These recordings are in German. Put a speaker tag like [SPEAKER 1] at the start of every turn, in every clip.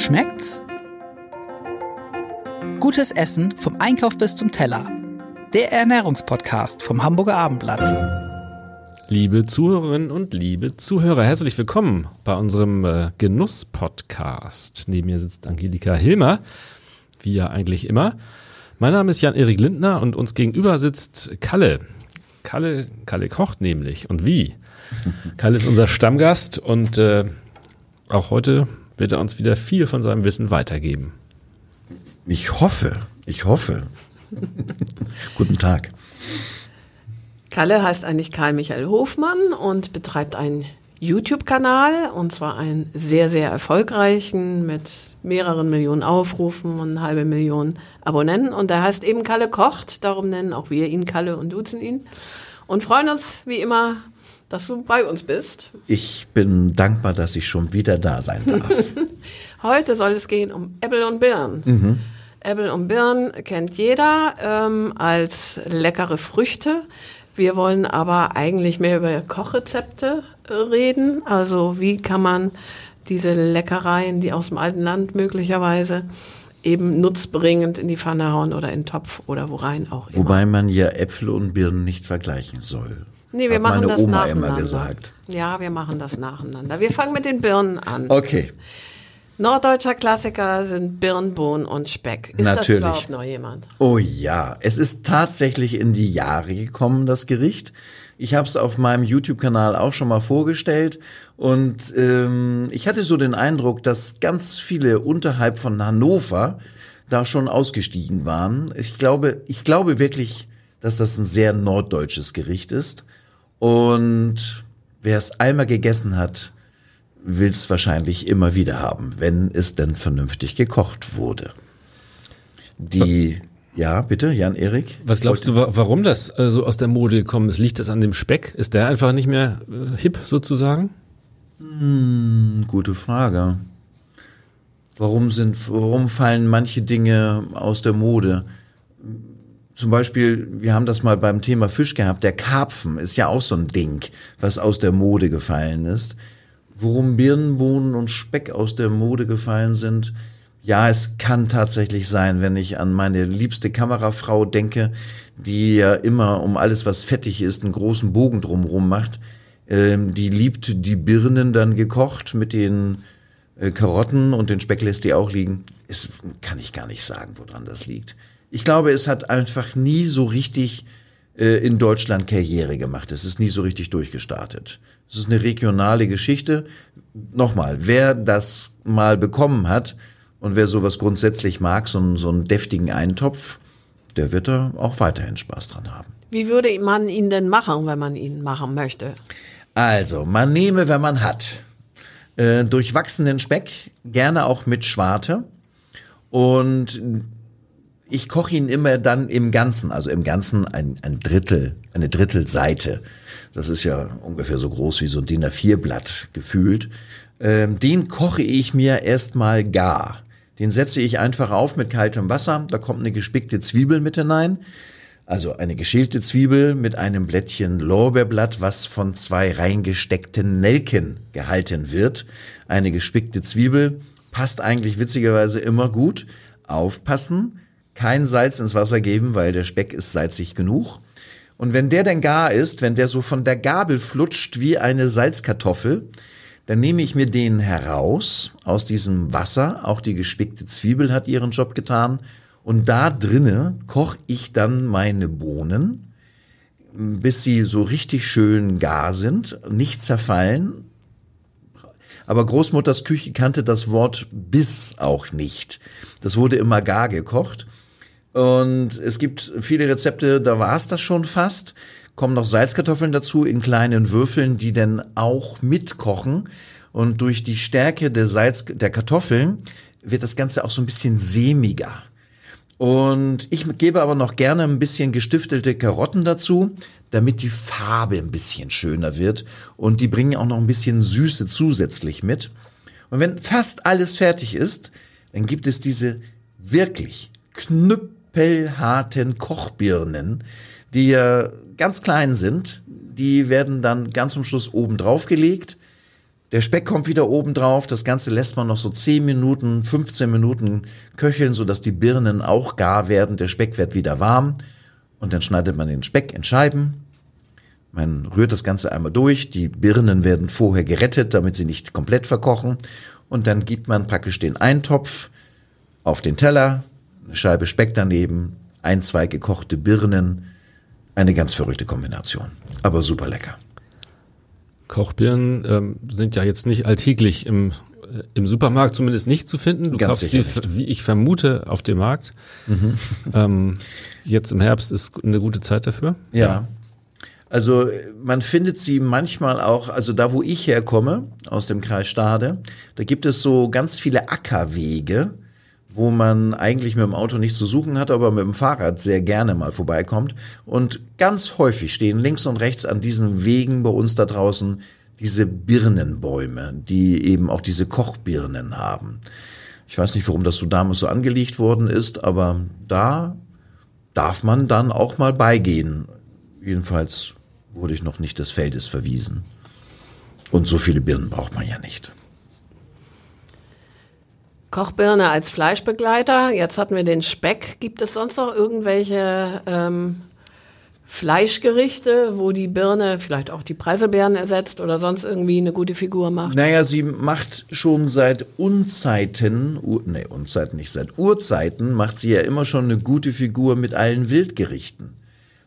[SPEAKER 1] Schmeckt's? Gutes Essen vom Einkauf bis zum Teller. Der Ernährungspodcast vom Hamburger Abendblatt.
[SPEAKER 2] Liebe Zuhörerinnen und liebe Zuhörer, herzlich willkommen bei unserem äh, Genuss-Podcast. Neben mir sitzt Angelika Hilmer, wie ja eigentlich immer. Mein Name ist Jan-Erik Lindner und uns gegenüber sitzt Kalle. Kalle, Kalle kocht nämlich. Und wie? Kalle ist unser Stammgast und äh, auch heute wird er uns wieder viel von seinem Wissen weitergeben.
[SPEAKER 3] Ich hoffe, ich hoffe. Guten Tag.
[SPEAKER 4] Kalle heißt eigentlich Karl Michael Hofmann und betreibt einen YouTube-Kanal und zwar einen sehr, sehr erfolgreichen mit mehreren Millionen Aufrufen und eine halbe Million Abonnenten. Und der heißt eben Kalle Kocht, darum nennen auch wir ihn Kalle und duzen ihn. Und freuen uns wie immer dass du bei uns bist.
[SPEAKER 3] Ich bin dankbar, dass ich schon wieder da sein darf.
[SPEAKER 4] Heute soll es gehen um Äpfel und Birnen. Mhm. Äpfel und Birnen kennt jeder ähm, als leckere Früchte. Wir wollen aber eigentlich mehr über Kochrezepte reden. Also wie kann man diese Leckereien, die aus dem alten Land möglicherweise eben nutzbringend in die Pfanne hauen oder in den Topf oder wo rein auch
[SPEAKER 3] immer. Wobei man ja Äpfel und Birnen nicht vergleichen soll.
[SPEAKER 4] Nee, wir Hat machen meine das Oma nacheinander. immer gesagt. Ja, wir machen das nacheinander. Wir fangen mit den Birnen an.
[SPEAKER 3] Okay.
[SPEAKER 4] Norddeutscher Klassiker sind Birnbohnen und Speck. Ist
[SPEAKER 3] Natürlich.
[SPEAKER 4] das überhaupt noch jemand?
[SPEAKER 3] Oh ja, es ist tatsächlich in die Jahre gekommen, das Gericht. Ich habe es auf meinem YouTube-Kanal auch schon mal vorgestellt und ähm, ich hatte so den Eindruck, dass ganz viele unterhalb von Hannover da schon ausgestiegen waren. Ich glaube, ich glaube wirklich, dass das ein sehr norddeutsches Gericht ist. Und wer es einmal gegessen hat, will es wahrscheinlich immer wieder haben, wenn es denn vernünftig gekocht wurde. Die, ja, bitte, Jan-Erik?
[SPEAKER 2] Was glaubst du, warum das äh, so aus der Mode gekommen ist? Liegt das an dem Speck? Ist der einfach nicht mehr äh, hip sozusagen?
[SPEAKER 3] Hm, gute Frage. Warum sind, warum fallen manche Dinge aus der Mode? Zum Beispiel, wir haben das mal beim Thema Fisch gehabt, der Karpfen ist ja auch so ein Ding, was aus der Mode gefallen ist. Worum Birnenbohnen und Speck aus der Mode gefallen sind, ja, es kann tatsächlich sein, wenn ich an meine liebste Kamerafrau denke, die ja immer um alles, was fettig ist, einen großen Bogen drumherum macht. Ähm, die liebt die Birnen dann gekocht mit den äh, Karotten und den Speck lässt die auch liegen. Es kann ich gar nicht sagen, woran das liegt. Ich glaube, es hat einfach nie so richtig äh, in Deutschland Karriere gemacht. Es ist nie so richtig durchgestartet. Es ist eine regionale Geschichte. Nochmal, wer das mal bekommen hat und wer sowas grundsätzlich mag, so, so einen deftigen Eintopf, der wird da auch weiterhin Spaß dran haben.
[SPEAKER 4] Wie würde man ihn denn machen, wenn man ihn machen möchte?
[SPEAKER 3] Also, man nehme, wenn man hat, äh, durchwachsenen Speck, gerne auch mit Schwarte und ich koche ihn immer dann im Ganzen, also im Ganzen ein, ein Drittel, eine Drittelseite. Das ist ja ungefähr so groß wie so ein DIN A4-Blatt gefühlt. Ähm, den koche ich mir erstmal gar. Den setze ich einfach auf mit kaltem Wasser. Da kommt eine gespickte Zwiebel mit hinein. Also eine geschälte Zwiebel mit einem Blättchen Lorbeerblatt, was von zwei reingesteckten Nelken gehalten wird. Eine gespickte Zwiebel passt eigentlich witzigerweise immer gut. Aufpassen, kein Salz ins Wasser geben, weil der Speck ist salzig genug. Und wenn der denn gar ist, wenn der so von der Gabel flutscht wie eine Salzkartoffel, dann nehme ich mir den heraus aus diesem Wasser. Auch die gespickte Zwiebel hat ihren Job getan. Und da drinne koche ich dann meine Bohnen, bis sie so richtig schön gar sind, nicht zerfallen. Aber Großmutters Küche kannte das Wort bis auch nicht. Das wurde immer gar gekocht. Und es gibt viele Rezepte, da war es das schon fast. Kommen noch Salzkartoffeln dazu in kleinen Würfeln, die dann auch mitkochen. Und durch die Stärke der Salz, der Kartoffeln wird das Ganze auch so ein bisschen sämiger. Und ich gebe aber noch gerne ein bisschen gestiftelte Karotten dazu, damit die Farbe ein bisschen schöner wird. Und die bringen auch noch ein bisschen Süße zusätzlich mit. Und wenn fast alles fertig ist, dann gibt es diese wirklich knüpp pellharten Kochbirnen, die ja ganz klein sind. Die werden dann ganz zum Schluss oben drauf gelegt. Der Speck kommt wieder oben drauf. Das Ganze lässt man noch so 10 Minuten, 15 Minuten köcheln, sodass die Birnen auch gar werden. Der Speck wird wieder warm. Und dann schneidet man den Speck in Scheiben. Man rührt das Ganze einmal durch. Die Birnen werden vorher gerettet, damit sie nicht komplett verkochen. Und dann gibt man praktisch den Eintopf auf den Teller, eine Scheibe Speck daneben, ein, zwei gekochte Birnen. Eine ganz verrückte Kombination. Aber super lecker.
[SPEAKER 2] Kochbirnen ähm, sind ja jetzt nicht alltäglich im, äh, im Supermarkt zumindest nicht zu finden. Du
[SPEAKER 3] Ganz
[SPEAKER 2] kaufst sie,
[SPEAKER 3] sicher
[SPEAKER 2] wie ich vermute, auf dem Markt. Ähm, jetzt im Herbst ist eine gute Zeit dafür.
[SPEAKER 3] Ja. Also man findet sie manchmal auch, also da wo ich herkomme, aus dem Kreis Stade, da gibt es so ganz viele Ackerwege, wo man eigentlich mit dem Auto nichts zu suchen hat, aber mit dem Fahrrad sehr gerne mal vorbeikommt. Und ganz häufig stehen links und rechts an diesen Wegen bei uns da draußen diese Birnenbäume, die eben auch diese Kochbirnen haben. Ich weiß nicht, warum das so damals so angelegt worden ist, aber da darf man dann auch mal beigehen. Jedenfalls wurde ich noch nicht des Feldes verwiesen. Und so viele Birnen braucht man ja nicht.
[SPEAKER 4] Kochbirne als Fleischbegleiter. Jetzt hatten wir den Speck. Gibt es sonst noch irgendwelche ähm, Fleischgerichte, wo die Birne vielleicht auch die Preiselbeeren ersetzt oder sonst irgendwie eine gute Figur macht?
[SPEAKER 3] Naja, sie macht schon seit Unzeiten, nee, Unzeiten nicht, seit Urzeiten macht sie ja immer schon eine gute Figur mit allen Wildgerichten.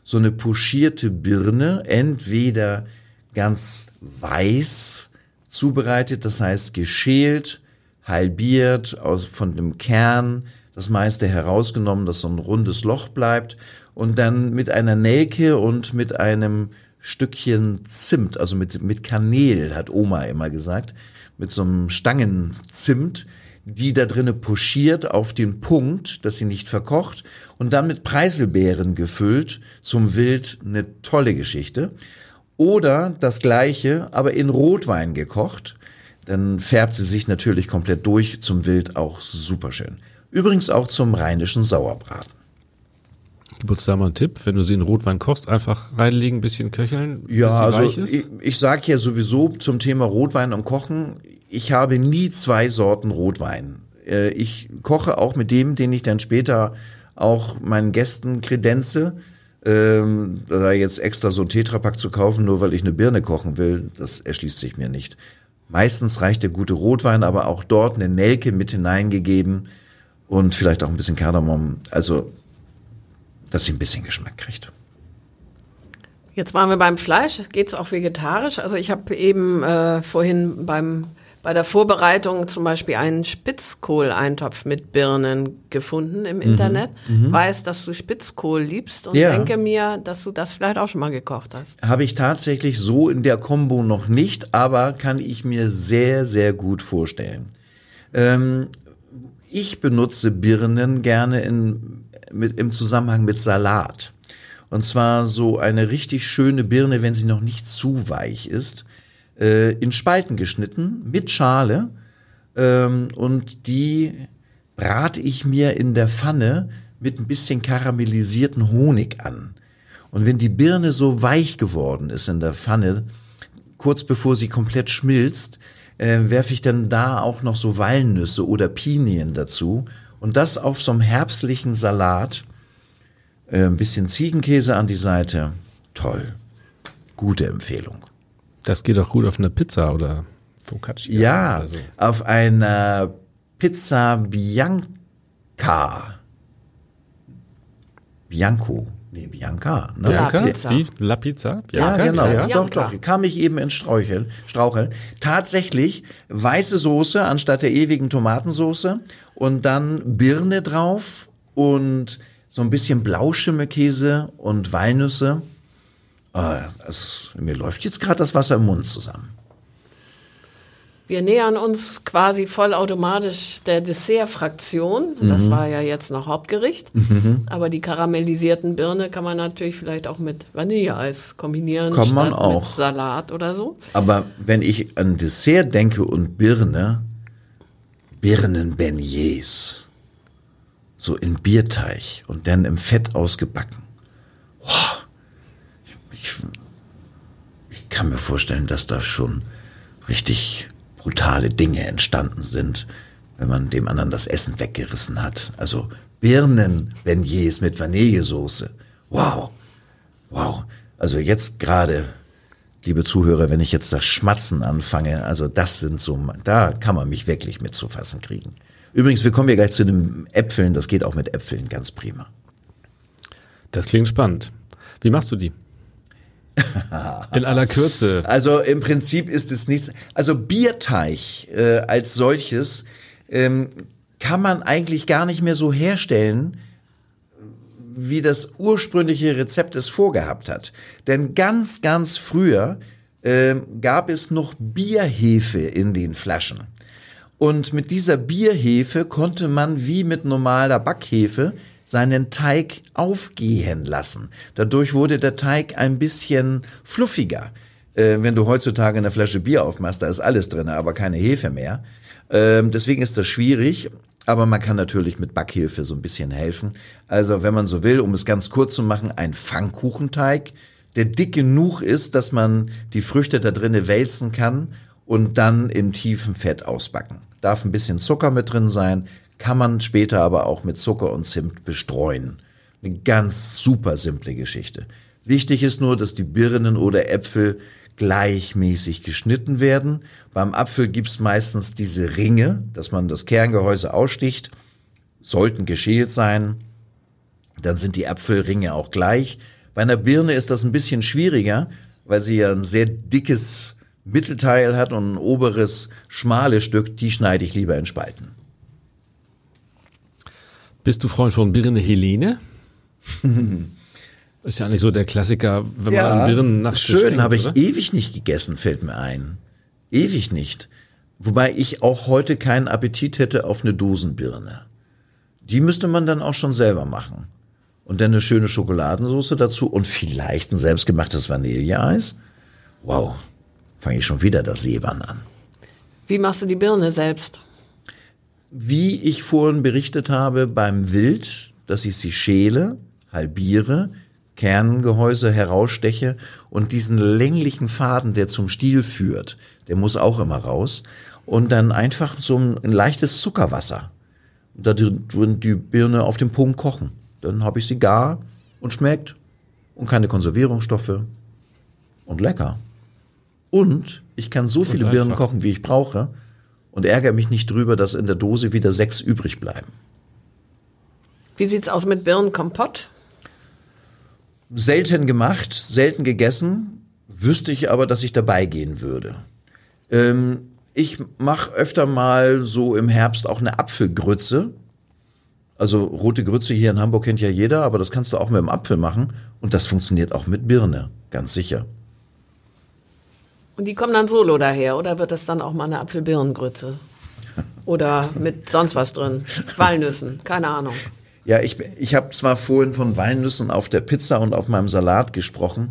[SPEAKER 3] So eine pochierte Birne, entweder ganz weiß zubereitet, das heißt geschält, halbiert, aus, von dem Kern das meiste herausgenommen, dass so ein rundes Loch bleibt und dann mit einer Nelke und mit einem Stückchen Zimt, also mit, mit Kanel, hat Oma immer gesagt, mit so einem Stangenzimt, die da drinnen pochiert auf den Punkt, dass sie nicht verkocht und dann mit Preiselbeeren gefüllt zum Wild eine tolle Geschichte. Oder das gleiche, aber in Rotwein gekocht dann färbt sie sich natürlich komplett durch zum Wild auch super schön. Übrigens auch zum rheinischen Sauerbraten.
[SPEAKER 2] Gib uns da mal einen Tipp, wenn du sie in Rotwein kochst, einfach reinlegen, bisschen köcheln,
[SPEAKER 3] Ja, also ich, ich sage ja sowieso zum Thema Rotwein und Kochen, ich habe nie zwei Sorten Rotwein. Äh, Ich koche auch mit dem, den ich dann später auch meinen Gästen kredenze. Ähm, da jetzt extra so ein Tetrapack zu kaufen, nur weil ich eine Birne kochen will, das erschließt sich mir nicht. Meistens reicht der gute Rotwein, aber auch dort eine Nelke mit hineingegeben und vielleicht auch ein bisschen Kardamom, also dass sie ein bisschen Geschmack kriegt.
[SPEAKER 4] Jetzt waren wir beim Fleisch. Geht es auch vegetarisch? Also ich habe eben äh, vorhin beim bei der Vorbereitung zum Beispiel einen Spitzkohleintopf mit Birnen gefunden im Internet. Weiß, dass du Spitzkohl liebst und
[SPEAKER 3] Ja.
[SPEAKER 4] denke mir, dass du das vielleicht auch schon mal gekocht hast.
[SPEAKER 3] Habe ich tatsächlich so in der Kombo noch nicht, aber kann ich mir sehr, sehr gut vorstellen. Ähm, ich benutze Birnen gerne in, mit, im Zusammenhang mit Salat. Und zwar so eine richtig schöne Birne, wenn sie noch nicht zu weich ist, äh, in Spalten geschnitten mit Schale. Ähm, und die brate ich mir in der Pfanne mit ein bisschen karamellisierten Honig an. Und wenn die Birne so weich geworden ist in der Pfanne, kurz bevor sie komplett schmilzt, äh, werfe ich dann da auch noch so Walnüsse oder Pinien dazu. Und das auf so einem herbstlichen Salat. Äh, ein bisschen Ziegenkäse an die Seite. Toll. Gute Empfehlung.
[SPEAKER 2] Das geht auch gut auf eine Pizza oder Focaccia.
[SPEAKER 3] Ja,
[SPEAKER 2] Oder so.
[SPEAKER 3] auf einer Pizza Bianca. Bianco. Nee, Bianca. Ne?
[SPEAKER 4] Ja,
[SPEAKER 2] Bianca?
[SPEAKER 4] Pizza.
[SPEAKER 2] Die La Pizza?
[SPEAKER 3] Ja,
[SPEAKER 2] Bianca?
[SPEAKER 3] genau.
[SPEAKER 2] Ja.
[SPEAKER 3] Doch,
[SPEAKER 4] Bianca.
[SPEAKER 3] doch. Kam ich eben ins Straucheln, Straucheln. Tatsächlich weiße Soße anstatt der ewigen Tomatensoße und dann Birne drauf und so ein bisschen Blauschimmelkäse und Walnüsse. Ah, das, mir läuft jetzt gerade das Wasser im Mund zusammen.
[SPEAKER 4] Wir nähern uns quasi vollautomatisch der Dessertfraktion. Das war ja jetzt noch Hauptgericht. Aber die karamellisierten Birne kann man natürlich vielleicht auch mit Vanilleeis kombinieren.
[SPEAKER 3] Kann man auch.
[SPEAKER 4] Mit Salat oder so.
[SPEAKER 3] Aber wenn ich an Dessert denke und Birne, Birnenbeignets, so in Bierteig und dann im Fett ausgebacken. Boah, ich, ich kann mir vorstellen, dass da schon richtig brutale Dinge entstanden sind, wenn man dem anderen das Essen weggerissen hat. Also Birnen-Beignets mit Vanillesoße. Wow. Wow. Also jetzt gerade, liebe Zuhörer, wenn ich jetzt das Schmatzen anfange, also das sind so, da kann man mich wirklich mit zu fassen kriegen. Übrigens, wir kommen ja gleich zu den Äpfeln, das geht auch mit Äpfeln ganz prima.
[SPEAKER 2] Das klingt spannend. Wie machst du die? In aller Kürze.
[SPEAKER 3] Also im Prinzip ist es nichts. Also Bierteig äh, als solches ähm, kann man eigentlich gar nicht mehr so herstellen, wie das ursprüngliche Rezept es vorgehabt hat. Denn ganz, ganz früher äh, gab es noch Bierhefe in den Flaschen. Und mit dieser Bierhefe konnte man wie mit normaler Backhefe seinen Teig aufgehen lassen. Dadurch wurde der Teig ein bisschen fluffiger. Äh, wenn du heutzutage eine Flasche Bier aufmachst, da ist alles drin, aber keine Hefe mehr. Ähm, deswegen ist das schwierig. Aber man kann natürlich mit Backhilfe so ein bisschen helfen. Also wenn man so will, um es ganz kurz zu machen, ein Pfannkuchenteig, der dick genug ist, dass man die Früchte da drinnen wälzen kann und dann im tiefen Fett ausbacken. Darf ein bisschen Zucker mit drin sein, kann man später aber auch mit Zucker und Zimt bestreuen. Eine ganz super simple Geschichte. Wichtig ist nur, dass die Birnen oder Äpfel gleichmäßig geschnitten werden. Beim Apfel gibt's meistens diese Ringe, dass man das Kerngehäuse aussticht, sollten geschält sein. Dann sind die Apfelringe auch gleich. Bei einer Birne ist das ein bisschen schwieriger, weil sie ja ein sehr dickes Mittelteil hat und ein oberes schmales Stück, die schneide ich lieber in Spalten.
[SPEAKER 2] Bist du Freund von Birne Helene? Ist ja eigentlich so der Klassiker, wenn
[SPEAKER 3] ja,
[SPEAKER 2] man an Birnen nach
[SPEAKER 3] Schön, habe ich ewig nicht gegessen, fällt mir ein. Ewig nicht. Wobei ich auch heute keinen Appetit hätte auf eine Dosenbirne. Die müsste man dann auch schon selber machen. Und dann eine schöne Schokoladensauce dazu und vielleicht ein selbstgemachtes Vanilleeis. Wow, fange ich schon wieder das Seebahn an.
[SPEAKER 4] Wie machst du die Birne selbst?
[SPEAKER 3] Wie ich vorhin berichtet habe beim Wild, dass ich sie schäle, halbiere, Kerngehäuse heraussteche und diesen länglichen Faden, der zum Stiel führt, der muss auch immer raus. Und dann einfach so ein, ein leichtes Zuckerwasser. Da die, die Birne auf dem Punkt kochen. Dann habe ich sie gar und schmeckt. Und keine Konservierungsstoffe. Und lecker. Und ich kann so viele Birnen kochen, wie ich brauche. Und ärgere mich nicht drüber, dass in der Dose wieder sechs übrig bleiben.
[SPEAKER 4] Wie sieht's aus mit Birnenkompott?
[SPEAKER 3] selten gemacht, selten gegessen, wüsste ich aber, dass ich dabei gehen würde. Ähm, ich mache öfter mal so im Herbst auch eine Apfelgrütze. Also rote Grütze hier in Hamburg kennt ja jeder, aber das kannst du auch mit dem Apfel machen und das funktioniert auch mit Birne, ganz sicher.
[SPEAKER 4] Und die kommen dann solo daher oder wird das dann auch mal eine Apfelbirnengrütze? Oder mit sonst was drin? Walnüssen, keine Ahnung.
[SPEAKER 3] Ja, ich, ich habe zwar vorhin von Walnüssen auf der Pizza und auf meinem Salat gesprochen.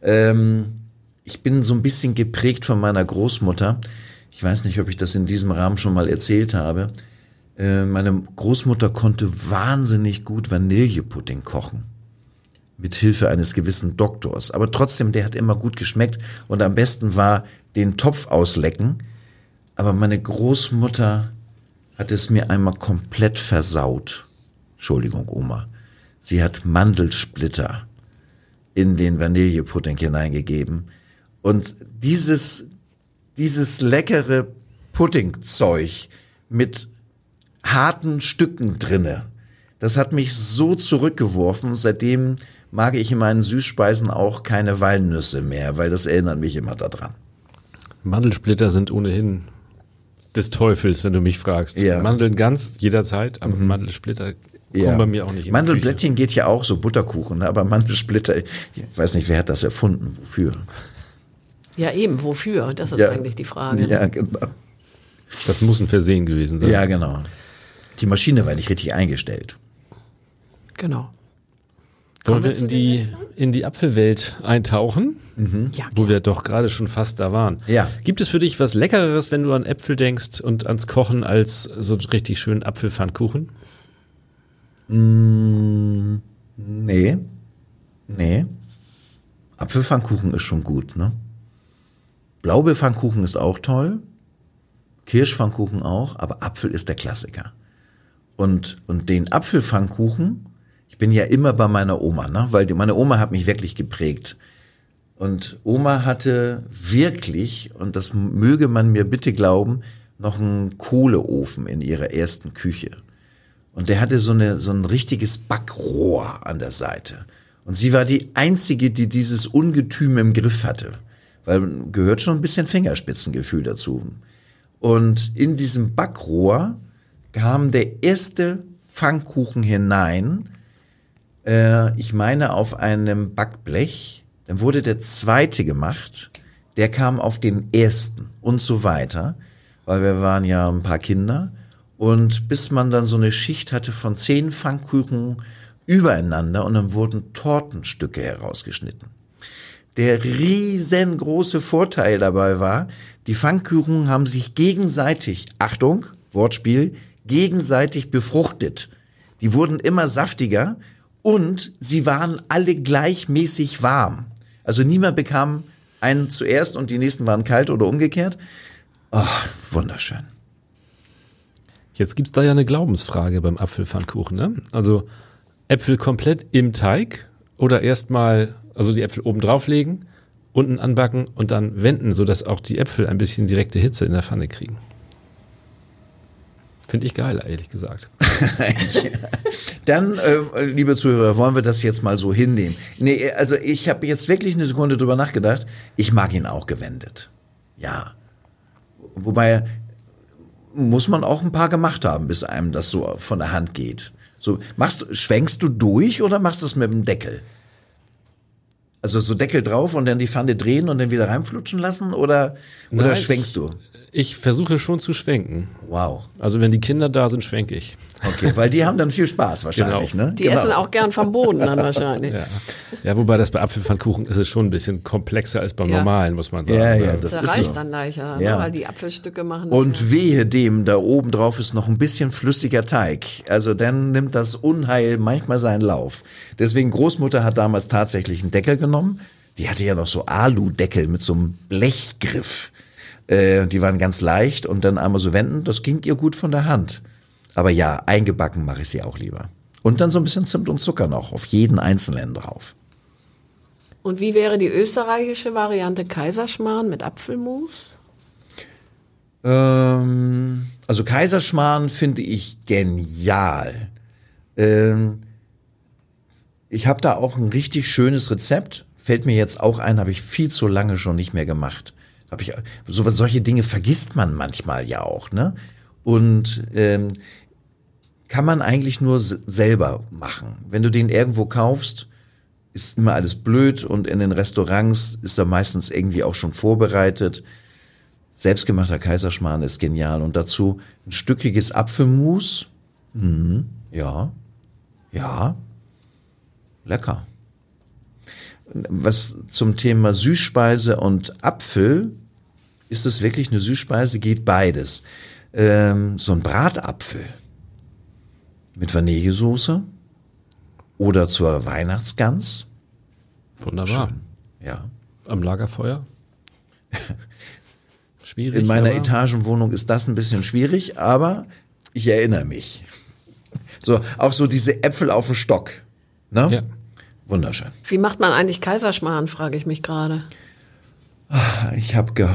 [SPEAKER 3] Ähm, ich bin so ein bisschen geprägt von meiner Großmutter. Ich weiß nicht, ob ich das in diesem Rahmen schon mal erzählt habe. Äh, meine Großmutter konnte wahnsinnig gut Vanillepudding kochen. Mit Hilfe eines gewissen Doktors. Aber trotzdem, der hat immer gut geschmeckt. Und am besten war den Topf auslecken. Aber meine Großmutter hat es mir einmal komplett versaut. Entschuldigung, Oma. Sie hat Mandelsplitter in den Vanillepudding hineingegeben. Und dieses, dieses leckere Puddingzeug mit harten Stücken drinne, das hat mich so zurückgeworfen. Seitdem mag ich in meinen Süßspeisen auch keine Walnüsse mehr, weil das erinnert mich immer daran.
[SPEAKER 2] Mandelsplitter sind ohnehin des Teufels, wenn du mich fragst. Ja. Mandeln ganz jederzeit, aber mhm. Mandelsplitter
[SPEAKER 3] ja. kommen bei mir auch nicht in Mandelblättchen geht ja auch so Butterkuchen, ne? aber Mandelsplitter, ich weiß nicht, wer hat das erfunden, wofür?
[SPEAKER 4] Ja, eben, wofür? Das ist ja. eigentlich die Frage.
[SPEAKER 3] Ja, genau.
[SPEAKER 2] Das muss ein Versehen gewesen sein.
[SPEAKER 3] Ja, genau. Die Maschine war nicht richtig eingestellt.
[SPEAKER 4] Genau.
[SPEAKER 2] Wollen wir in die, in die Apfelwelt eintauchen? Mhm. Ja, wo wir doch gerade schon fast da waren.
[SPEAKER 3] Ja.
[SPEAKER 2] Gibt es für dich was Leckereres, wenn du an Äpfel denkst und ans Kochen, als so richtig schönen Apfelpfannkuchen?
[SPEAKER 3] Mm, nee. Nee. Apfelpfannkuchen ist schon gut, ne? Blaubeerpfannkuchen ist auch toll. Kirschpfannkuchen auch, aber Apfel ist der Klassiker. Und, und den Apfelpfannkuchen, ich bin ja immer bei meiner Oma, ne? weil die, meine Oma hat mich wirklich geprägt. Und Oma hatte wirklich, und das möge man mir bitte glauben, noch einen Kohleofen in ihrer ersten Küche. Und der hatte so, eine, so ein richtiges Backrohr an der Seite. Und sie war die einzige, die dieses Ungetüm im Griff hatte. Weil gehört schon ein bisschen Fingerspitzengefühl dazu. Und in diesem Backrohr kam der erste Pfannkuchen hinein. Äh, ich meine auf einem Backblech dann wurde der zweite gemacht, der kam auf den ersten und so weiter, weil wir waren ja ein paar Kinder. Und bis man dann so eine Schicht hatte von zehn Pfannkuchen übereinander und dann wurden Tortenstücke herausgeschnitten. Der riesengroße Vorteil dabei war, die Pfannkuchen haben sich gegenseitig, Achtung, Wortspiel, gegenseitig befruchtet. Die wurden immer saftiger und sie waren alle gleichmäßig warm. Also niemand bekam einen zuerst und die nächsten waren kalt oder umgekehrt. Oh, wunderschön.
[SPEAKER 2] Jetzt gibt's da ja eine Glaubensfrage beim Apfelpfannkuchen. Ne? Also Äpfel komplett im Teig oder erstmal, also die Äpfel oben drauflegen, unten anbacken und dann wenden, sodass auch die Äpfel ein bisschen direkte Hitze in der Pfanne kriegen. Finde ich geil, ehrlich gesagt.
[SPEAKER 3] Dann, äh, liebe Zuhörer, wollen wir das jetzt mal so hinnehmen. Nee, also ich habe jetzt wirklich eine Sekunde drüber nachgedacht. Ich mag ihn auch gewendet. Ja. Wobei muss man auch ein paar gemacht haben, bis einem das so von der Hand geht. So, machst, schwenkst du durch oder machst du es mit dem Deckel? Also so Deckel drauf und dann die Pfanne drehen und dann wieder reinflutschen lassen oder, oder Nein, schwenkst du?
[SPEAKER 2] Ich versuche schon zu schwenken.
[SPEAKER 3] Wow.
[SPEAKER 2] Also wenn die Kinder da sind, schwenke ich.
[SPEAKER 3] Okay, weil die haben dann viel Spaß wahrscheinlich,
[SPEAKER 2] genau.
[SPEAKER 3] ne?
[SPEAKER 4] Die genau. essen auch gern vom Boden dann wahrscheinlich.
[SPEAKER 2] Ja. ja, wobei das bei Apfelpfannkuchen ist es schon ein bisschen komplexer als beim ja. normalen, muss man sagen.
[SPEAKER 3] Ja, ja, das,
[SPEAKER 4] das
[SPEAKER 3] ist so.
[SPEAKER 4] dann leichter, ne? ja. ne? weil die Apfelstücke machen
[SPEAKER 3] das Und ja. wehe dem, da oben drauf ist noch ein bisschen flüssiger Teig. Also dann nimmt das Unheil manchmal seinen Lauf. Deswegen Großmutter hat damals tatsächlich einen Deckel genommen. Die hatte ja noch so Aludeckel mit so einem Blechgriff. Äh, die waren ganz leicht und dann einmal so wenden, das ging ihr gut von der Hand. Aber ja, eingebacken mache ich sie auch lieber. Und dann so ein bisschen Zimt und Zucker noch, auf jeden einzelnen drauf.
[SPEAKER 4] Und wie wäre die österreichische Variante Kaiserschmarrn mit Apfelmus?
[SPEAKER 3] Ähm, also Kaiserschmarrn finde ich genial. Ähm, ich habe da auch ein richtig schönes Rezept. Fällt mir jetzt auch ein, habe ich viel zu lange schon nicht mehr gemacht. Hab ich, so, solche Dinge vergisst man manchmal ja auch, ne? Und ähm, kann man eigentlich nur selber machen. Wenn du den irgendwo kaufst, ist immer alles blöd und in den Restaurants ist er meistens irgendwie auch schon vorbereitet. Selbstgemachter Kaiserschmarrn ist genial und dazu ein stückiges Apfelmus. Mhm, ja, ja, lecker. Was zum Thema Süßspeise und Apfel ist es wirklich eine Süßspeise? Geht beides. Ähm, so ein Bratapfel mit Vanillesoße oder zur Weihnachtsgans.
[SPEAKER 2] Wunderbar. Schön.
[SPEAKER 3] Ja.
[SPEAKER 2] Am Lagerfeuer. schwierig.
[SPEAKER 3] In meiner Etagenwohnung ist das ein bisschen schwierig, aber ich erinnere mich. So, auch so diese Äpfel auf dem Stock. Ne? Ja. Wunderschön.
[SPEAKER 4] Wie macht man eigentlich Kaiserschmarrn, frage ich mich gerade.
[SPEAKER 3] Ich habe ge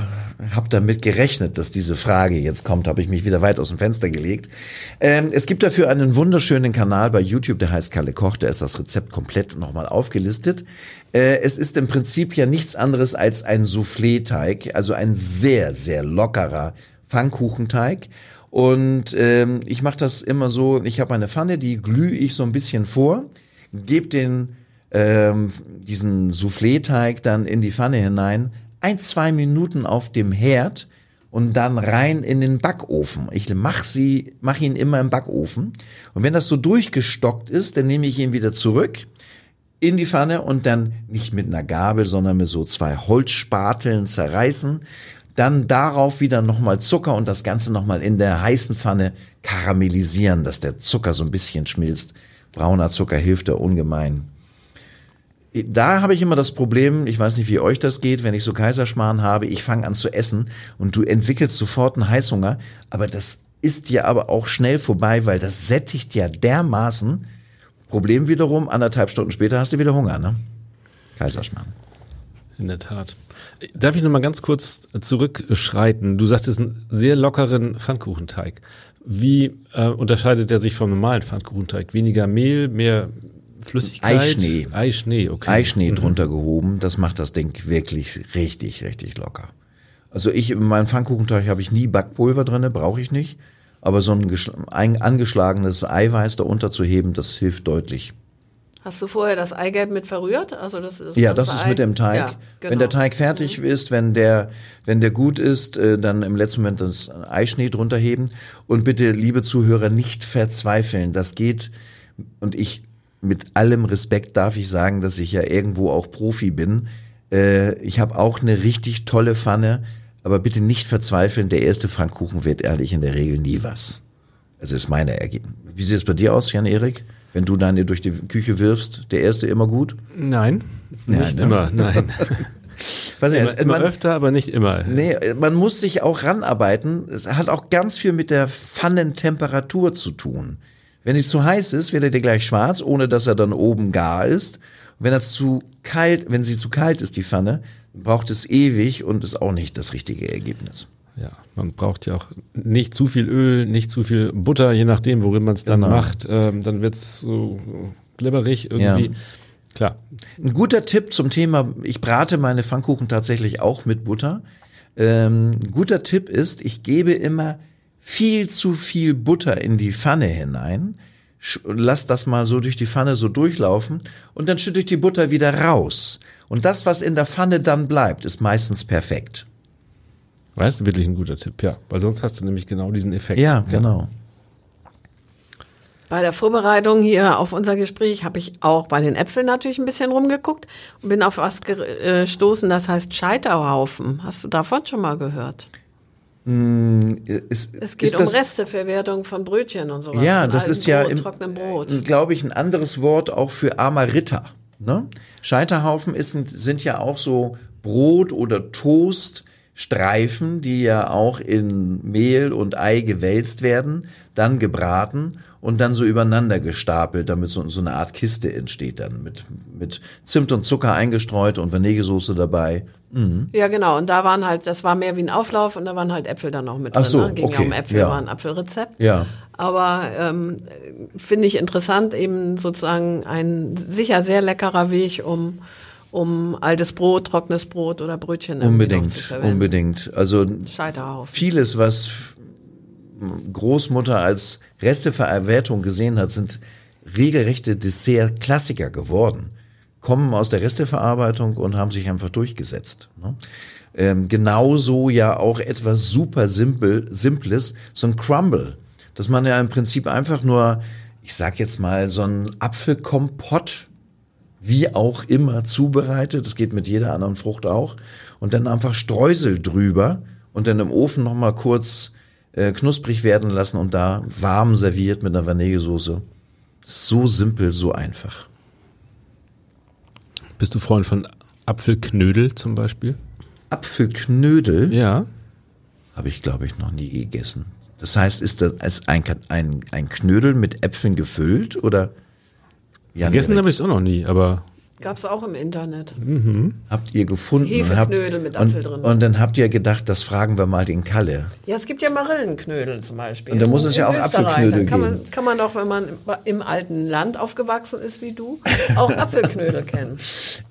[SPEAKER 3] hab damit gerechnet, dass diese Frage jetzt kommt, habe ich mich wieder weit aus dem Fenster gelegt. Ähm, es gibt dafür einen wunderschönen Kanal bei YouTube, der heißt Kalle Koch, da ist das Rezept komplett nochmal aufgelistet. Äh, es ist im Prinzip ja nichts anderes als ein Soufflé-Teig, also ein sehr, sehr lockerer Pfannkuchenteig. Und ähm, ich mache das immer so, ich habe eine Pfanne, die glühe ich so ein bisschen vor, gebe den ähm, diesen Soufflé-Teig dann in die Pfanne hinein, ein, zwei Minuten auf dem Herd und dann rein in den Backofen. Ich mach sie, mach ihn immer im Backofen. Und wenn das so durchgestockt ist, dann nehme ich ihn wieder zurück in die Pfanne und dann nicht mit einer Gabel, sondern mit so zwei Holzspateln zerreißen. Dann darauf wieder nochmal Zucker und das Ganze nochmal in der heißen Pfanne karamellisieren, dass der Zucker so ein bisschen schmilzt. Brauner Zucker hilft da ungemein. Da habe ich immer das Problem, ich weiß nicht, wie euch das geht, wenn ich so Kaiserschmarrn habe, ich fange an zu essen und du entwickelst sofort einen Heißhunger, aber das ist dir aber auch schnell vorbei, weil das sättigt ja dermaßen. Problem wiederum, anderthalb Stunden später hast du wieder Hunger, ne? Kaiserschmarrn.
[SPEAKER 2] In der Tat. Darf ich noch mal ganz kurz zurückschreiten? Du sagtest einen sehr lockeren Pfannkuchenteig. Wie äh, unterscheidet er sich vom normalen Pfannkuchenteig? Weniger Mehl, mehr Flüssigkeit?
[SPEAKER 3] Eischnee.
[SPEAKER 2] Eischnee, okay.
[SPEAKER 3] Eischnee drunter gehoben, das macht das Ding wirklich richtig, richtig locker. Also ich, in meinem Pfannkuchenteig habe ich nie Backpulver drinne, brauche ich nicht. Aber so ein, ein angeschlagenes Eiweiß da unterzuheben, das hilft deutlich.
[SPEAKER 4] Hast du vorher das Eigelb mit verrührt? Also das ist
[SPEAKER 3] Ja, das ist mit dem Teig.
[SPEAKER 4] Ja, genau.
[SPEAKER 3] Wenn der Teig fertig ist, wenn der, wenn der gut ist, äh, dann im letzten Moment das Eischnee drunter heben. Und bitte, liebe Zuhörer, nicht verzweifeln. Das geht, und ich, mit allem Respekt darf ich sagen, dass ich ja irgendwo auch Profi bin. Äh, Ich habe auch eine richtig tolle Pfanne, aber bitte nicht verzweifeln. Der erste Pfannkuchen wird ehrlich in der Regel nie was. Das ist meine Ergebnis. Wie sieht es bei dir aus, Jan-Erik? Wenn du deine durch die Küche wirfst, der erste immer gut?
[SPEAKER 2] Nein, nicht
[SPEAKER 3] ne?
[SPEAKER 2] immer, nein.
[SPEAKER 3] Weiß nicht,
[SPEAKER 2] immer, immer
[SPEAKER 3] man-
[SPEAKER 2] öfter, aber nicht immer.
[SPEAKER 3] Nee, man muss sich auch ranarbeiten. Es hat auch ganz viel mit der Pfannentemperatur zu tun. Wenn es zu heiß ist, wird er dir gleich schwarz, ohne dass er dann oben gar ist. Und wenn er zu kalt, wenn sie zu kalt ist, die Pfanne, braucht es ewig und ist auch nicht das richtige Ergebnis.
[SPEAKER 2] Ja, man braucht ja auch nicht zu viel Öl, nicht zu viel Butter, je nachdem, worin man es dann
[SPEAKER 3] Genau.
[SPEAKER 2] macht. Ähm, dann wird's so glibberig irgendwie.
[SPEAKER 3] Ja.
[SPEAKER 2] Klar.
[SPEAKER 3] Ein guter Tipp zum Thema, ich brate meine Pfannkuchen tatsächlich auch mit Butter. Ähm, ein guter Tipp ist, ich gebe immer viel zu viel Butter in die Pfanne hinein, lass das mal so durch die Pfanne so durchlaufen und dann schütte ich die Butter wieder raus. Und das, was in der Pfanne dann bleibt, ist meistens perfekt.
[SPEAKER 2] Weißt du, wirklich ein guter Tipp, ja. Weil sonst hast du nämlich genau diesen Effekt.
[SPEAKER 3] Ja, genau.
[SPEAKER 4] Bei der Vorbereitung hier auf unser Gespräch habe ich auch bei den Äpfeln natürlich ein bisschen rumgeguckt und bin auf was äh, gestoßen, das heißt Scheiterhaufen. Hast du davon schon mal gehört?
[SPEAKER 3] Ist,
[SPEAKER 4] Es geht um
[SPEAKER 3] das,
[SPEAKER 4] Resteverwertung von Brötchen und sowas.
[SPEAKER 3] Ja, das ist ja
[SPEAKER 4] Brot.
[SPEAKER 3] glaube ich, ein anderes Wort auch für armer Ritter. Ne? Scheiterhaufen ist, sind ja auch so Brot- oder Toaststreifen, die ja auch in Mehl und Ei gewälzt werden, dann gebraten und dann so übereinander gestapelt, damit so, so eine Art Kiste entsteht dann mit, mit Zimt und Zucker eingestreut und Vanillesoße dabei.
[SPEAKER 4] Ja, genau. Und da waren halt, das war mehr wie ein Auflauf und da waren halt Äpfel dann noch mit
[SPEAKER 3] Ach
[SPEAKER 4] drin.
[SPEAKER 3] so,
[SPEAKER 4] ne? Ging ja
[SPEAKER 3] okay,
[SPEAKER 4] um Äpfel,
[SPEAKER 3] ja.
[SPEAKER 4] war ein Apfelrezept.
[SPEAKER 3] Ja.
[SPEAKER 4] Aber ähm, finde ich interessant, eben sozusagen ein sicher sehr leckerer Weg, um, um altes Brot, trockenes Brot oder Brötchen noch zu
[SPEAKER 3] Unbedingt,
[SPEAKER 4] verwenden.
[SPEAKER 3] unbedingt. Also
[SPEAKER 4] Scheiterhaufen.
[SPEAKER 3] vieles, was Großmutter als Resteverwertung gesehen hat, sind regelrechte Dessert-Klassiker geworden. Kommen aus der Resteverarbeitung und haben sich einfach durchgesetzt. Ne? Ähm, genauso ja auch etwas super simpel, simples, so ein Crumble, dass man ja im Prinzip einfach nur, ich sag jetzt mal, so ein Apfelkompott wie auch immer zubereitet. Das geht mit jeder anderen Frucht auch. Und dann einfach Streusel drüber und dann im Ofen noch mal kurz äh, knusprig werden lassen und da warm serviert mit einer Vanillesoße. So simpel, so einfach.
[SPEAKER 2] Bist du Freund von Apfelknödel zum Beispiel?
[SPEAKER 3] Apfelknödel
[SPEAKER 2] Ja.
[SPEAKER 3] habe ich, glaube ich, noch nie gegessen. Das heißt, ist das ein, ein, ein Knödel mit Äpfeln gefüllt oder? Ja,
[SPEAKER 2] Gegessen habe ich es auch noch nie, aber
[SPEAKER 4] Gab's auch im Internet.
[SPEAKER 3] habt ihr gefunden? und
[SPEAKER 4] Hefeknödel
[SPEAKER 3] habt-
[SPEAKER 4] mit Apfel
[SPEAKER 3] und,
[SPEAKER 4] drin.
[SPEAKER 3] Und dann habt ihr gedacht, das fragen wir mal den Kalle.
[SPEAKER 4] Ja, es gibt ja Marillenknödel zum Beispiel.
[SPEAKER 3] Und da muss es ja auch
[SPEAKER 4] Österreich.
[SPEAKER 3] Apfelknödel
[SPEAKER 4] Da kann man,
[SPEAKER 3] geben.
[SPEAKER 4] kann man doch, wenn man im- im alten Land aufgewachsen ist wie du, auch Apfelknödel kennen.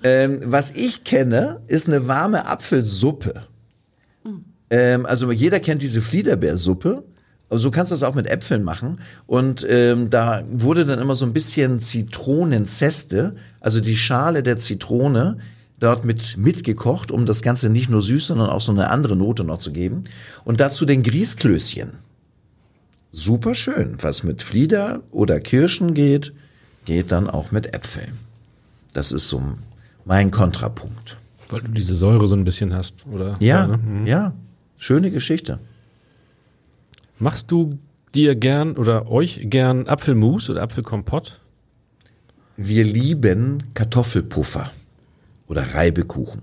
[SPEAKER 3] Ähm, was ich kenne, ist eine warme Apfelsuppe. Ähm, also jeder kennt diese Fliederbeersuppe. Also so kannst du das auch mit Äpfeln machen. Und ähm, da wurde dann immer so ein bisschen Zitronenzeste, also die Schale der Zitrone, dort mit mitgekocht, um das Ganze nicht nur süß, sondern auch so eine andere Note noch zu geben. Und dazu den Grießklößchen. Super schön. Was mit Flieder oder Kirschen geht, geht dann auch mit Äpfeln. Das ist so mein Kontrapunkt.
[SPEAKER 2] weil du diese Säure so ein bisschen hast, oder?
[SPEAKER 3] Ja,
[SPEAKER 2] ne? Mhm.
[SPEAKER 3] ja. Schöne Geschichte.
[SPEAKER 2] Machst du dir gern oder euch gern Apfelmus oder Apfelkompott?
[SPEAKER 3] wir lieben Kartoffelpuffer oder Reibekuchen.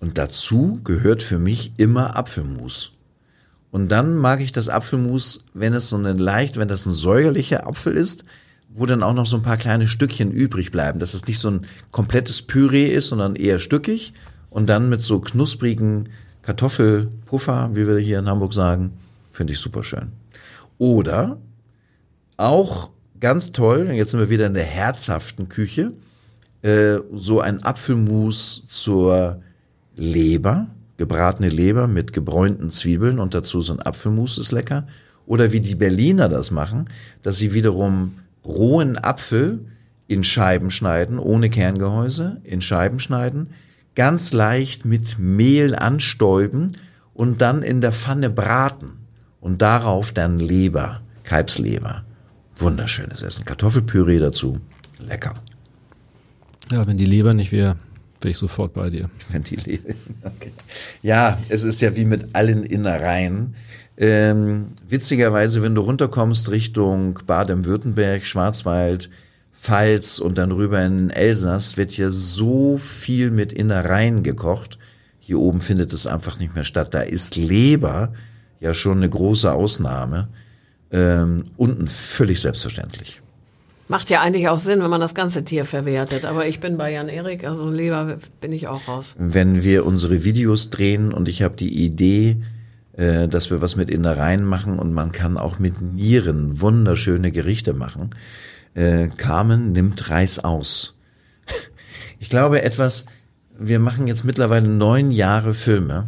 [SPEAKER 3] Und dazu gehört für mich immer Apfelmus. Und dann mag ich das Apfelmus, wenn es so eine leicht, wenn das ein säuerlicher Apfel ist, wo dann auch noch so ein paar kleine Stückchen übrig bleiben, dass es nicht so ein komplettes Püree ist, sondern eher stückig und dann mit so knusprigen Kartoffelpuffer, wie wir hier in Hamburg sagen, finde ich super schön. Oder auch ganz toll, jetzt sind wir wieder in der herzhaften Küche, äh, so ein Apfelmus zur Leber, gebratene Leber mit gebräunten Zwiebeln und dazu so ein Apfelmus ist lecker. Oder wie die Berliner das machen, dass sie wiederum rohen Apfel in Scheiben schneiden, ohne Kerngehäuse, in Scheiben schneiden, ganz leicht mit Mehl anstäuben und dann in der Pfanne braten und darauf dann Leber, Kalbsleber. Wunderschönes Essen. Kartoffelpüree dazu. Lecker.
[SPEAKER 2] Ja, wenn die Leber nicht wäre, wäre ich sofort bei dir.
[SPEAKER 3] Wenn die Leber. Okay. Ja, es ist ja wie mit allen Innereien. Ähm, witzigerweise, wenn du runterkommst Richtung Baden-Württemberg, Schwarzwald, Pfalz und dann rüber in Elsass, wird hier so viel mit Innereien gekocht. Hier oben findet es einfach nicht mehr statt. Da ist Leber ja schon eine große Ausnahme. Ähm, unten völlig selbstverständlich.
[SPEAKER 4] Macht ja eigentlich auch Sinn, wenn man das ganze Tier verwertet. Aber ich bin bei Jan Erik, also Leber bin ich auch raus.
[SPEAKER 3] Wenn wir unsere Videos drehen und ich habe die Idee, äh, dass wir was mit Innereien machen und man kann auch mit Nieren wunderschöne Gerichte machen. Äh, Carmen nimmt Reis aus. Ich glaube etwas, wir machen jetzt mittlerweile neun Jahre Filme.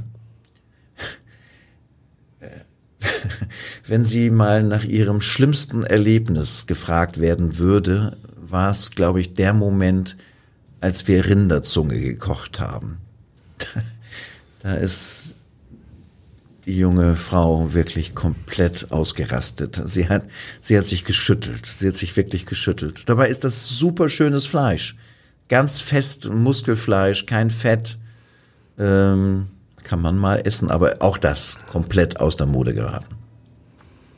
[SPEAKER 3] Wenn sie mal nach ihrem schlimmsten Erlebnis gefragt werden würde, war es, glaube ich, der Moment, als wir Rinderzunge gekocht haben. Da ist die junge Frau wirklich komplett ausgerastet. Sie hat, sie hat sich geschüttelt. Sie hat sich wirklich geschüttelt. Dabei ist das super schönes Fleisch. Ganz fest Muskelfleisch, kein Fett. Ähm, kann man mal essen, aber auch das komplett aus der Mode geraten.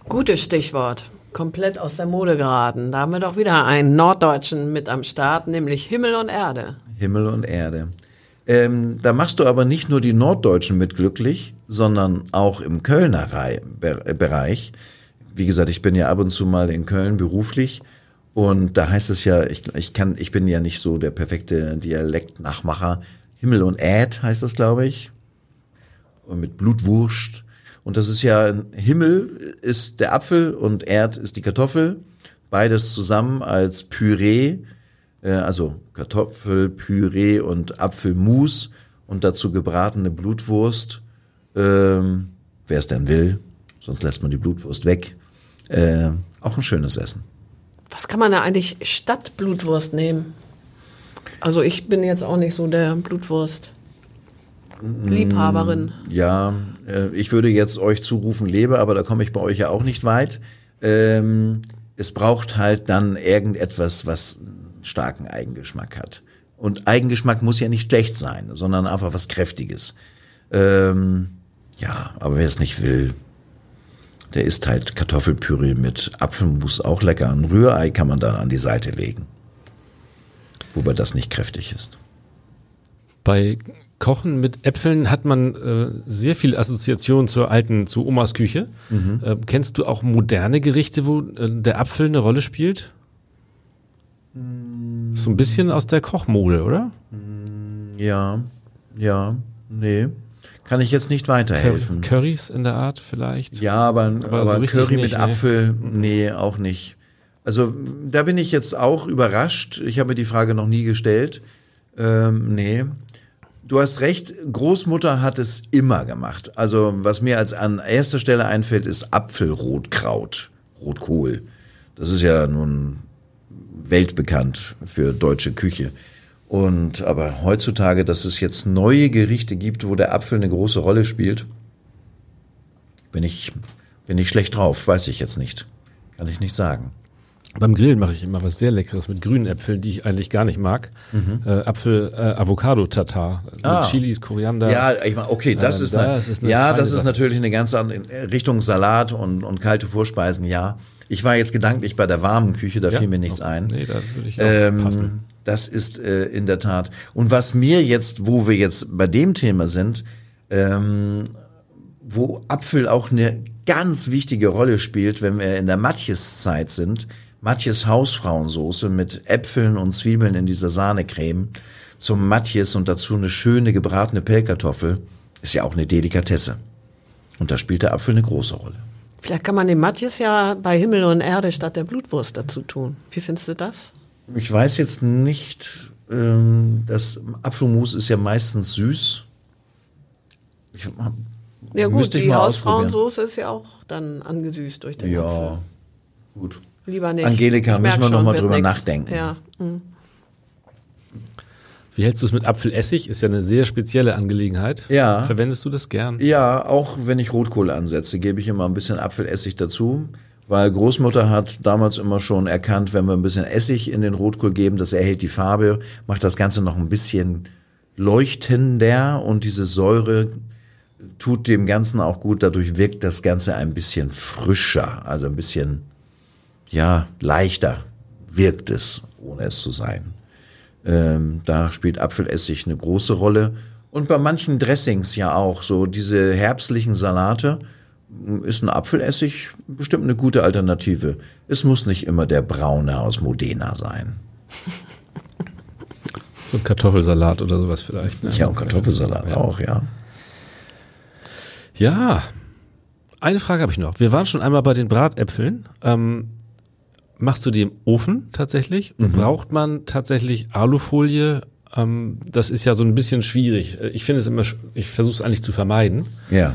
[SPEAKER 4] Gutes Stichwort. Komplett aus der Mode geraten. Da haben wir doch wieder einen Norddeutschen mit am Start, nämlich Himmel und Erde.
[SPEAKER 3] Himmel und Erde. Ähm, da machst du aber nicht nur die Norddeutschen mit glücklich, sondern auch im Kölner Rei- Be- Bereich. Wie gesagt, ich bin ja ab und zu mal in Köln beruflich und da heißt es ja, ich, ich kann, ich bin ja nicht so der perfekte Dialektnachmacher. Himmel und Äd heißt das, glaube ich. Und mit Blutwurst. Und das ist ja, Himmel ist der Apfel und Erd ist die Kartoffel. Beides zusammen als Püree, äh, also Kartoffelpüree und Apfelmus und dazu gebratene Blutwurst. Ähm, Wer es denn will, sonst lässt man die Blutwurst weg. Äh, auch ein schönes Essen.
[SPEAKER 4] Was kann man da eigentlich statt Blutwurst nehmen? Also ich bin jetzt auch nicht so der Blutwurst-Liebhaberin.
[SPEAKER 3] Ja, äh, ich würde jetzt euch zurufen Leber, aber da komme ich bei euch ja auch nicht weit. Ähm, es braucht halt dann irgendetwas, was einen starken Eigengeschmack hat. Und Eigengeschmack muss ja nicht schlecht sein, sondern einfach was Kräftiges. Ähm, ja, aber wer es nicht will, der isst halt Kartoffelpüree mit Apfelmus auch lecker. Ein Rührei kann man da an die Seite legen. Wobei das nicht kräftig ist.
[SPEAKER 2] Bei Kochen mit Äpfeln hat man äh, sehr viel Assoziation zur alten, zu Omas Küche. Äh, kennst du auch moderne Gerichte, wo äh, der Apfel eine Rolle spielt? So ein bisschen aus der Kochmode, oder?
[SPEAKER 3] Ja, ja, nee. Kann ich jetzt nicht weiterhelfen.
[SPEAKER 2] Currys in der Art vielleicht?
[SPEAKER 3] Ja, aber, aber,
[SPEAKER 2] so richtig
[SPEAKER 3] Curry
[SPEAKER 2] nicht,
[SPEAKER 3] mit
[SPEAKER 2] ne?
[SPEAKER 3] Apfel, nee, auch nicht. Also da bin ich jetzt auch überrascht. Ich habe mir die Frage noch nie gestellt. Ähm, nee. Du hast recht, Großmutter hat es immer gemacht. Also was mir als an erster Stelle einfällt, ist Apfelrotkraut, Rotkohl. Das ist ja nun weltbekannt für deutsche Küche. Und aber heutzutage, dass es jetzt neue Gerichte gibt, wo der Apfel eine große Rolle spielt, bin ich, bin ich schlecht drauf, weiß ich jetzt nicht. Kann ich nicht sagen.
[SPEAKER 2] Beim Grillen mache ich immer was sehr Leckeres mit grünen Äpfeln, die ich eigentlich gar nicht mag. Äh, Apfel, äh, Avocado-Tatar.
[SPEAKER 3] Ah.
[SPEAKER 2] Mit Chilis, Koriander.
[SPEAKER 3] Ja, ich meine, okay, das
[SPEAKER 2] Äh,
[SPEAKER 3] ist,
[SPEAKER 2] das
[SPEAKER 3] eine,
[SPEAKER 2] ist eine
[SPEAKER 3] ja, das ist
[SPEAKER 2] Sache.
[SPEAKER 3] natürlich eine ganz andere Richtung Salat und, und kalte Vorspeisen, ja. Ich war jetzt gedanklich bei der warmen Küche, da
[SPEAKER 2] Ja?
[SPEAKER 3] fiel mir nichts
[SPEAKER 2] Okay.
[SPEAKER 3] ein.
[SPEAKER 2] Nee, da würde ich auch
[SPEAKER 3] Ähm,
[SPEAKER 2] passen.
[SPEAKER 3] das ist äh, in der Tat. Und was mir jetzt, wo wir jetzt bei dem Thema sind, ähm, wo Apfel auch eine ganz wichtige Rolle spielt, wenn wir in der Matjes-Zeit sind. Matjes Hausfrauensoße mit Äpfeln und Zwiebeln in dieser Sahnecreme zum Matjes und dazu eine schöne gebratene Pellkartoffel ist ja auch eine Delikatesse. Und da spielt der Apfel eine große Rolle.
[SPEAKER 4] Vielleicht kann man den Matjes ja bei Himmel und Erde statt der Blutwurst dazu tun. Wie findest du das?
[SPEAKER 3] Ich weiß jetzt nicht, ähm, das Apfelmus ist ja meistens süß. Ich,
[SPEAKER 4] Ja gut, die. Hausfrauensoße ist ja auch dann angesüßt durch den Apfel.
[SPEAKER 3] ja, gut.
[SPEAKER 4] Lieber nicht.
[SPEAKER 3] Angelika,
[SPEAKER 4] Ich
[SPEAKER 3] müssen wir noch mal
[SPEAKER 4] wird
[SPEAKER 3] drüber
[SPEAKER 4] nix.
[SPEAKER 3] nachdenken.
[SPEAKER 4] Ja. mhm.
[SPEAKER 2] Wie hältst du es mit Apfelessig? Ist ja eine sehr spezielle Angelegenheit.
[SPEAKER 3] Ja.
[SPEAKER 2] Verwendest du das gern?
[SPEAKER 3] Ja, auch wenn ich Rotkohl ansetze, gebe ich immer ein bisschen Apfelessig dazu, weil Großmutter hat damals immer schon erkannt, wenn wir ein bisschen Essig in den Rotkohl geben, das erhält die Farbe, macht das Ganze noch ein bisschen leuchtender und diese Säure tut dem Ganzen auch gut. Dadurch wirkt das Ganze ein bisschen frischer, also ein bisschen, ja, leichter wirkt es, ohne es zu sein. Ähm, da spielt Apfelessig eine große Rolle. Und bei manchen Dressings ja auch. So diese herbstlichen Salate ist ein Apfelessig bestimmt eine gute Alternative. Es muss nicht immer der braune aus Modena sein.
[SPEAKER 2] So ein Kartoffelsalat oder sowas vielleicht. Ne?
[SPEAKER 3] Ja, und Kartoffelsalat
[SPEAKER 2] Ja.
[SPEAKER 3] auch, ja.
[SPEAKER 2] Ja, eine Frage habe ich noch. Wir waren schon einmal bei den Bratäpfeln. Ähm, machst du die im Ofen tatsächlich?
[SPEAKER 3] Mhm.
[SPEAKER 2] Braucht man tatsächlich Alufolie? Ähm, das ist ja so ein bisschen schwierig. Ich finde es immer, ich versuche es eigentlich zu vermeiden.
[SPEAKER 3] Ja.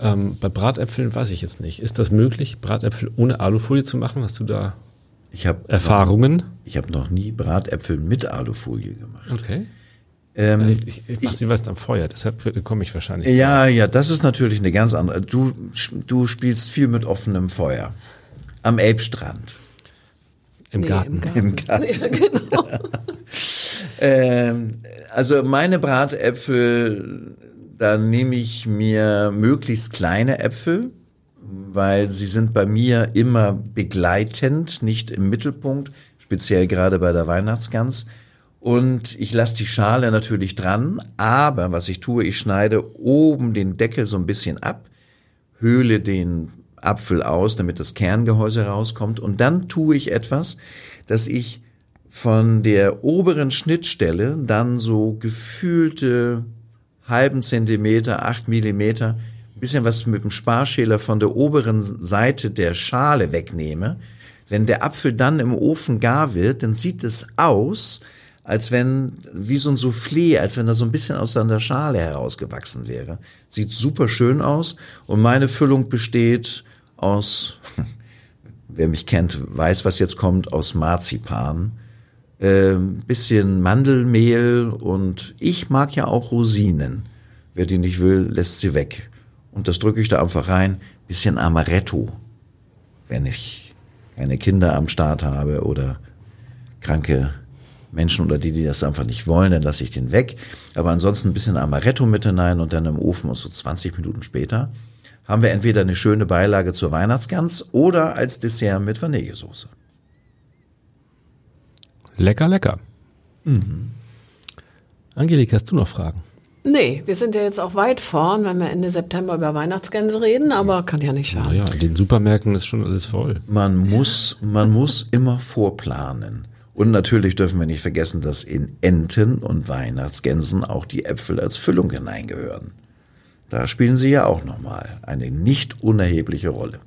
[SPEAKER 2] Ähm, bei Bratäpfeln weiß ich jetzt nicht. Ist das möglich, Bratäpfel ohne Alufolie zu machen? Hast du da
[SPEAKER 3] Ich habe
[SPEAKER 2] Erfahrungen?
[SPEAKER 3] ich hab noch nie Bratäpfel mit Alufolie gemacht.
[SPEAKER 2] Okay.
[SPEAKER 3] Ähm,
[SPEAKER 2] Ich, ich, ich mache sie was am Feuer, deshalb komme ich wahrscheinlich.
[SPEAKER 3] Ja, ja, das ist natürlich eine ganz andere. Du, du spielst viel mit offenem Feuer. Am Elbstrand.
[SPEAKER 2] Im
[SPEAKER 4] Nee,
[SPEAKER 2] Garten.
[SPEAKER 3] Im Garten.
[SPEAKER 4] Ja, genau.
[SPEAKER 3] Ähm, also meine Bratäpfel, da nehme ich mir möglichst kleine Äpfel, weil sie sind bei mir immer begleitend, nicht im Mittelpunkt, speziell gerade bei der Weihnachtsgans. Und ich lasse die Schale natürlich dran, aber was ich tue, ich schneide oben den Deckel so ein bisschen ab, höhle den Apfel aus, damit das Kerngehäuse rauskommt. Und dann tue ich etwas, dass ich von der oberen Schnittstelle dann so gefühlte halben Zentimeter, acht Millimeter, bisschen was mit dem Sparschäler von der oberen Seite der Schale wegnehme. Wenn der Apfel dann im Ofen gar wird, dann sieht es aus, als wenn, wie so ein Soufflé, als wenn er so ein bisschen aus seiner Schale herausgewachsen wäre. Sieht super schön aus und meine Füllung besteht aus, wer mich kennt, weiß, was jetzt kommt, aus Marzipan, ähm, bisschen Mandelmehl und ich mag ja auch Rosinen. Wer die nicht will, lässt sie weg. Und das drücke ich da einfach rein. Bisschen Amaretto, wenn ich keine Kinder am Start habe oder kranke Menschen oder die, die das einfach nicht wollen, dann lasse ich den weg. Aber ansonsten ein bisschen Amaretto mit hinein und dann im Ofen und so 20 Minuten später haben wir entweder eine schöne Beilage zur Weihnachtsgans oder als Dessert mit Vanillesoße.
[SPEAKER 2] Lecker, lecker. Angelika, hast du noch Fragen?
[SPEAKER 4] Nee, wir sind ja jetzt auch weit vorn, wenn wir Ende September über Weihnachtsgänse reden, aber kann ja nicht schaden.
[SPEAKER 2] Naja, in den Supermärkten ist schon alles voll.
[SPEAKER 3] Man muss, man muss immer vorplanen. Und natürlich dürfen wir nicht vergessen, dass in Enten und Weihnachtsgänsen auch die Äpfel als Füllung hineingehören. Da spielen sie ja auch nochmal eine nicht unerhebliche Rolle.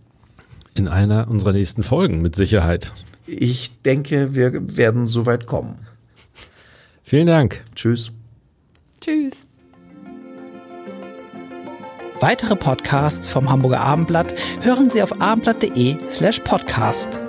[SPEAKER 2] In einer unserer nächsten Folgen, mit Sicherheit.
[SPEAKER 3] Ich denke, wir werden so weit kommen.
[SPEAKER 2] Vielen Dank.
[SPEAKER 3] Tschüss.
[SPEAKER 4] Tschüss.
[SPEAKER 1] Weitere Podcasts vom Hamburger Abendblatt hören Sie auf abendblatt.de slash podcast.